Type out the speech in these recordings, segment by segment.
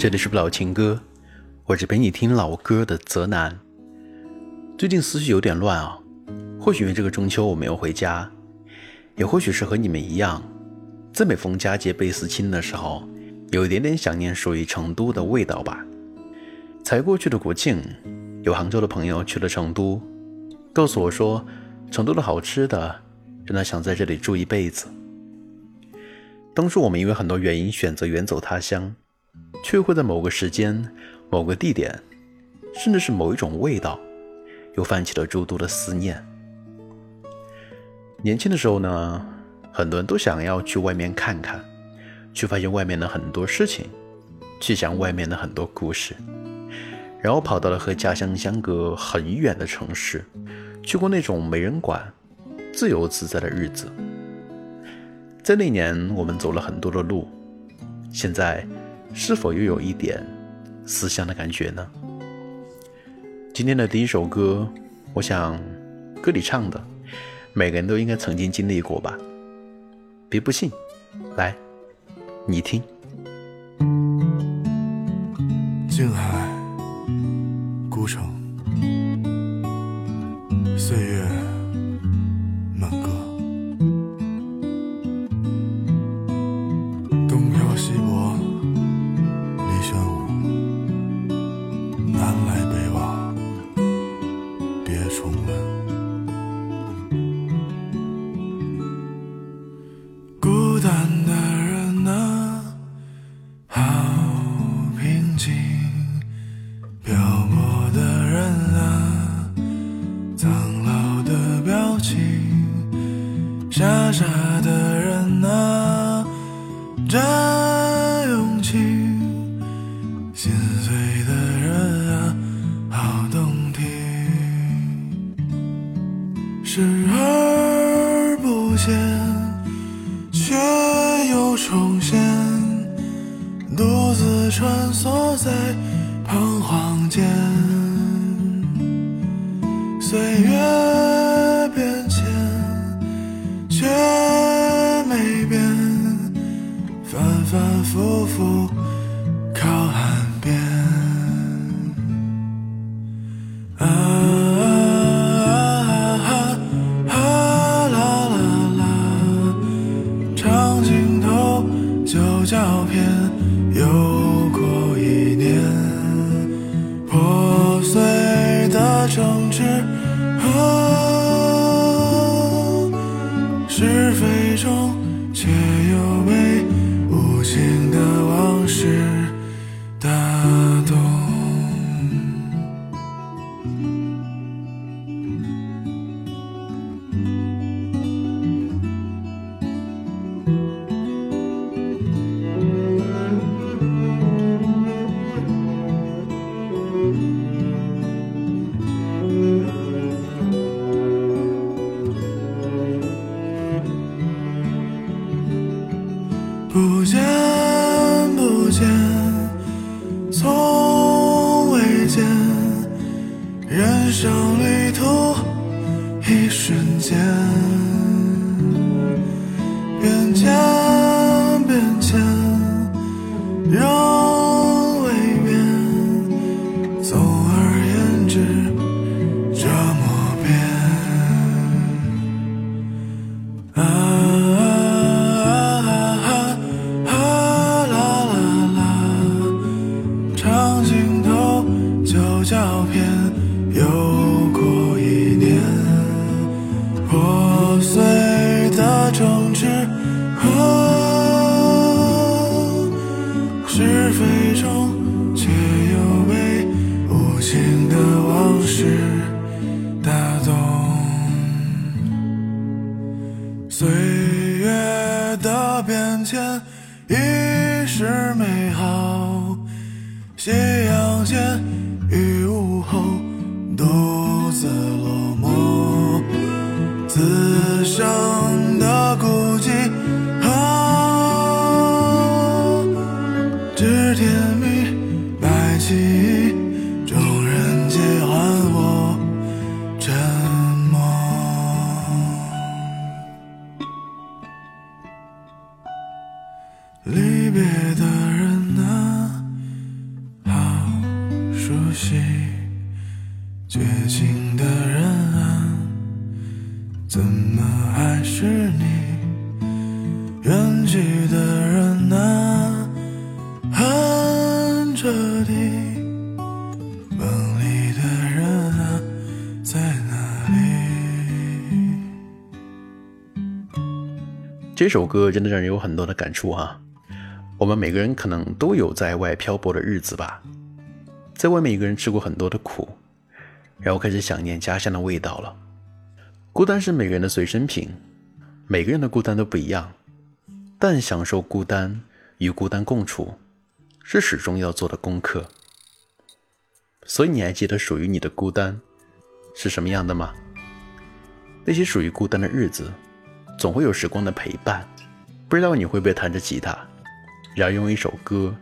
这里是不老情歌，我是陪你听老歌的泽南。最近思绪有点乱啊，或许因为这个中秋我没有回家，也或许是和你们一样，在每逢佳节倍思亲的时候。有一点点想念属于成都的味道吧。才过去的国庆，有杭州的朋友去了成都，告诉我说，成都的好吃的让他想在这里住一辈子。当初我们因为很多原因选择远走他乡，却会在某个时间、某个地点，甚至是某一种味道，又泛起了诸多的思念。年轻的时候呢，很多人都想要去外面看看。去发现外面的很多事情，去想外面的很多故事，然后跑到了和家乡相隔很远的城市，去过那种没人管、自由自在的日子。在那年，我们走了很多的路，现在是否又有一点思乡的感觉呢？今天的第一首歌，我想歌里唱的，每个人都应该曾经经历过吧？别不信，来。你听，静海孤城，重现，独自穿梭旧照片。自落寞此生这首歌真的让人有很多的感触哈、我们每个人可能都有在外漂泊的日子吧，在外面一个人吃过很多的苦，然后开始想念家乡的味道了。孤单是每个人的随身品，每个人的孤单都不一样，但享受孤单与孤单共处，是始终要做的功课。所以你还记得属于你的孤单是什么样的吗？那些属于孤单的日子，总会有时光的陪伴。不知道你会不会弹着吉他，然后用一首歌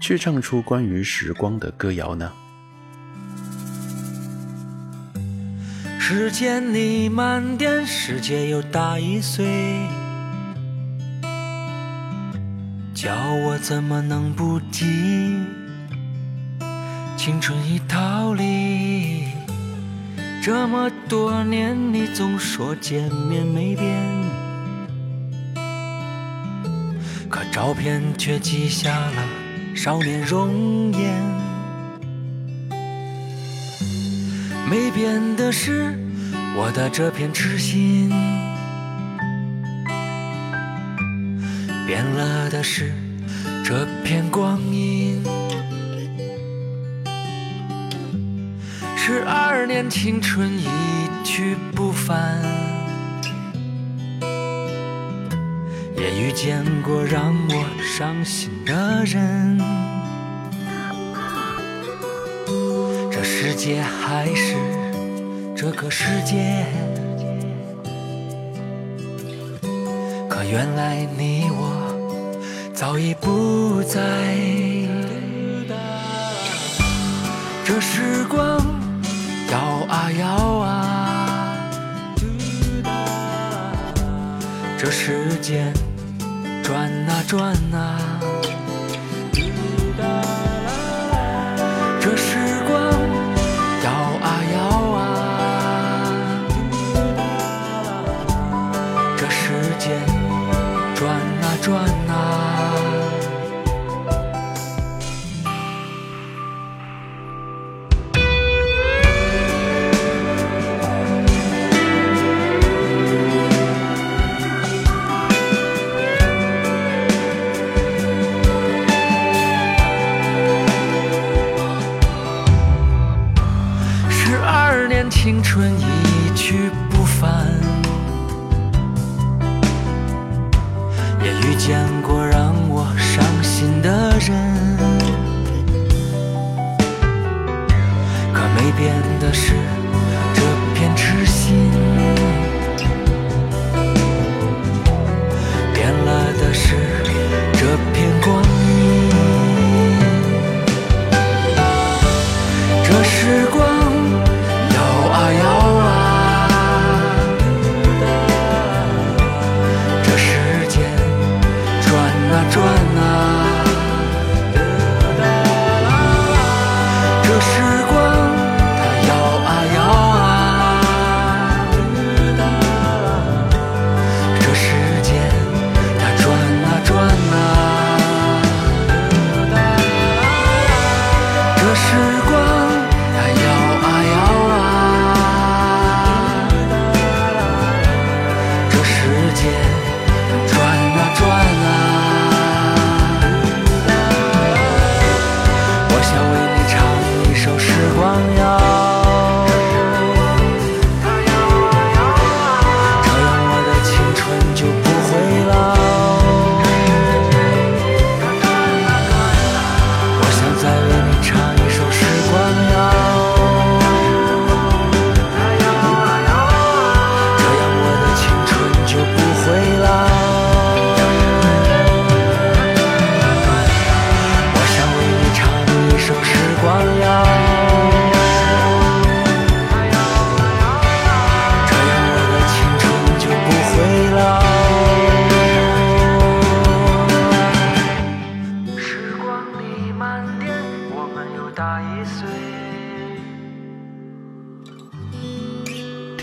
去唱出关于时光的歌谣呢？时间你慢点，世界又大一岁，叫我怎么能不急？青春已逃离，这么多年，你总说见面没变，照片却记下了少年容颜。没变的是我的这片痴心，变了的是这片光阴。十二年青春一去不返，也遇见过让我伤心的人。这世界还是这个世界，可原来你我早已不在。这时光摇啊摇啊，这时间转啊转啊。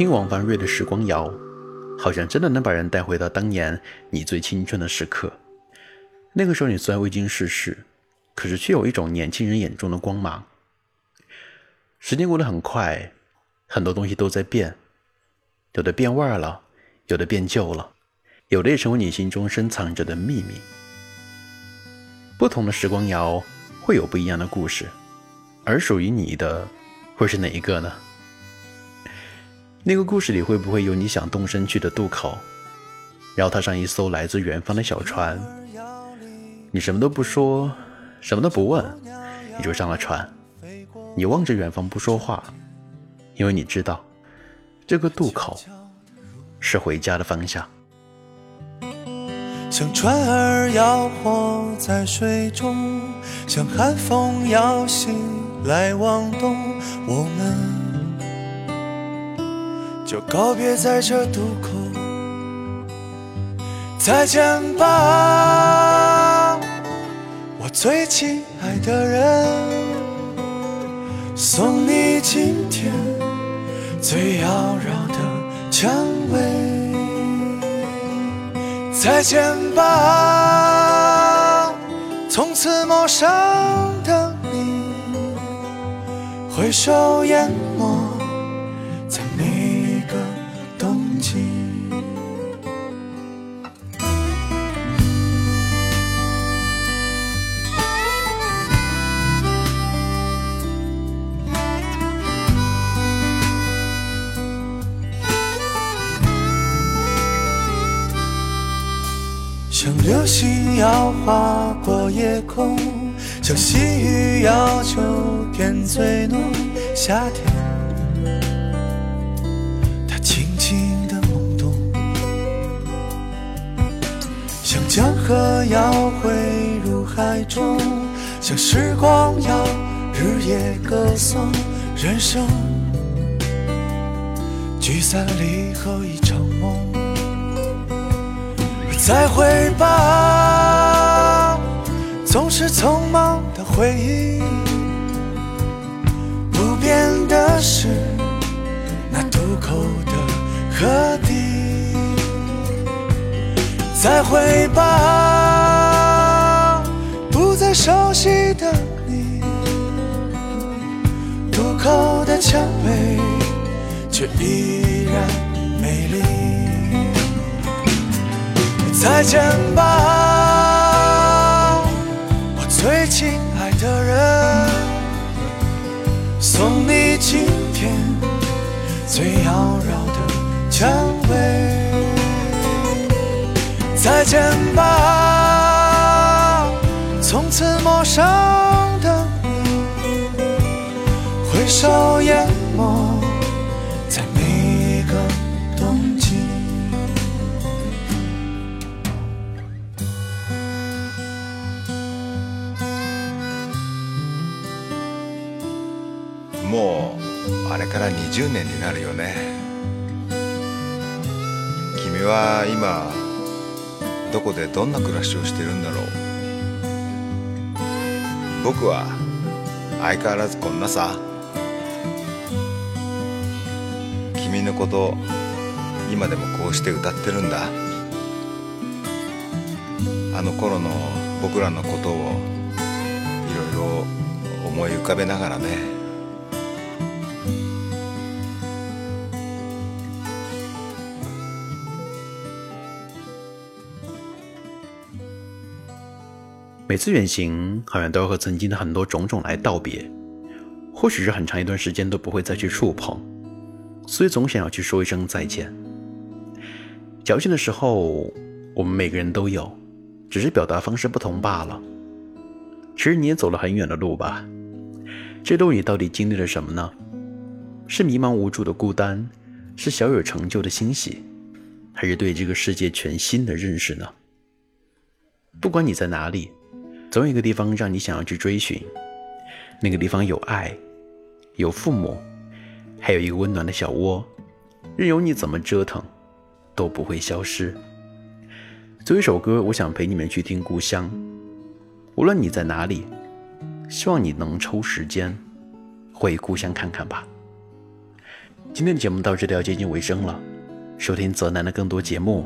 听王凡瑞的《时光谣》，好像真的能把人带回到当年你最青春的时刻。那个时候你虽然未经世事，可是却有一种年轻人眼中的光芒。时间过得很快，很多东西都在变，有的变味儿了，有的变旧了，有的也成为你心中深藏着的秘密。不同的时光谣会有不一样的故事，而属于你的会是哪一个呢？那个故事里会不会有你想动身去的渡口，然后踏上一艘来自远方的小船？你什么都不说，什么都不问，你就上了船。你望着远方不说话，因为你知道，这个渡口是回家的方向。像船儿摇晃在水中，像寒风摇醒来往东，我们就告别在这渡口，再见吧，我最亲爱的人，送你今天最妖娆的蔷薇。再见吧，从此陌生的你，挥手淹划过夜空，像细雨要秋天最浓。夏天，它轻轻的懵懂，像江河要汇入海中，像时光要日夜歌颂人生，聚散离合一场梦。再会吧，总是匆忙的回忆。不变的是那渡口的河堤。再会吧，不再熟悉的你。渡口的蔷薇却依然美丽。再见吧，最亲爱的人，送你今天最妖娆的蔷薇。再见吧，从此陌生的你，挥手淹没もうあれから20年になるよね。君は今どこでどんな暮らしをしてるんだろう。僕は相変わらずこんなさ。君のこと今でもこうして歌ってるんだ。あの頃の僕らのことをいろいろ思い浮かべながらね。每次远行，好像都要和曾经的很多种种来道别，或许是很长一段时间都不会再去触碰，所以总想要去说一声再见。矫情的时候，我们每个人都有，只是表达方式不同罢了。其实你也走了很远的路吧？这路你到底经历了什么呢？是迷茫无助的孤单，是小有成就的欣喜，还是对这个世界全新的认识呢？不管你在哪里。总有一个地方让你想要去追寻那个地方有爱有父母还有一个温暖的小窝任由你怎么折腾都不会消失。作为一首歌我想陪你们去听故乡。无论你在哪里希望你能抽时间回故乡看看吧。今天的节目到这里要接近尾声了收听泽南的更多节目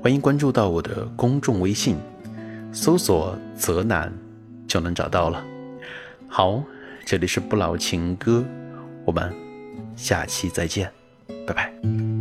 欢迎关注到我的公众微信搜索泽南就能找到了。好这里是不老情歌我们下期再见拜拜。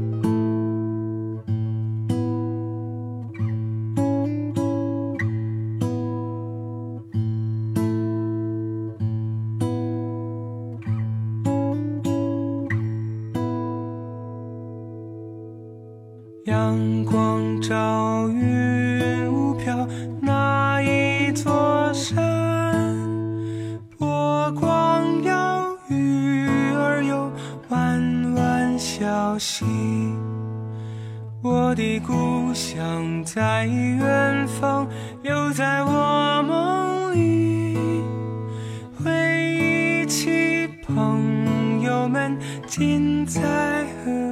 朋友们精彩和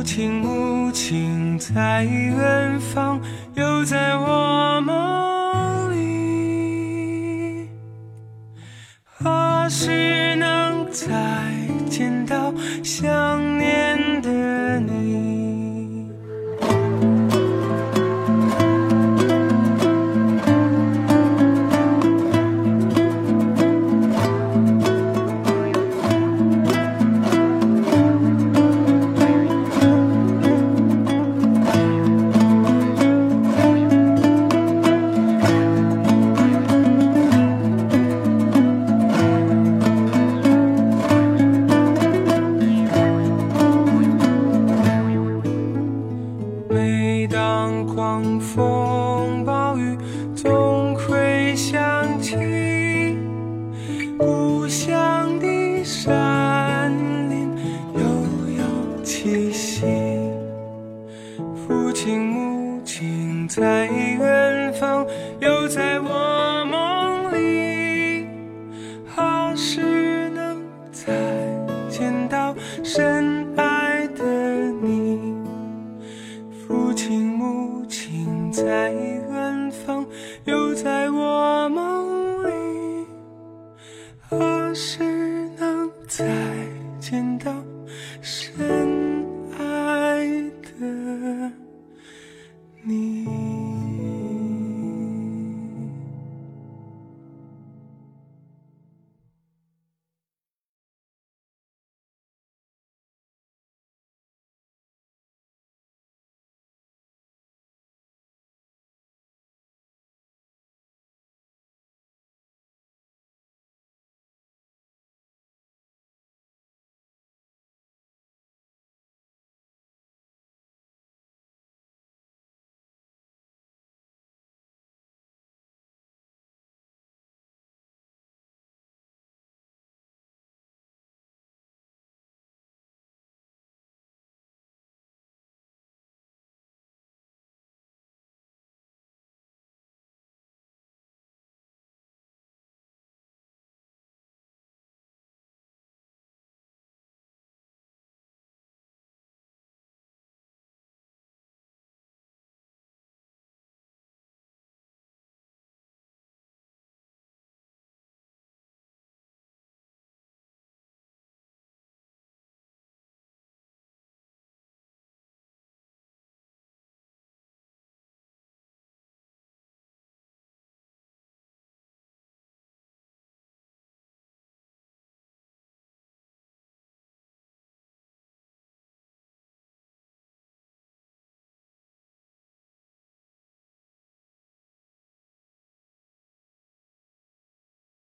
母亲母亲在远方又在我梦里。何时能再见到相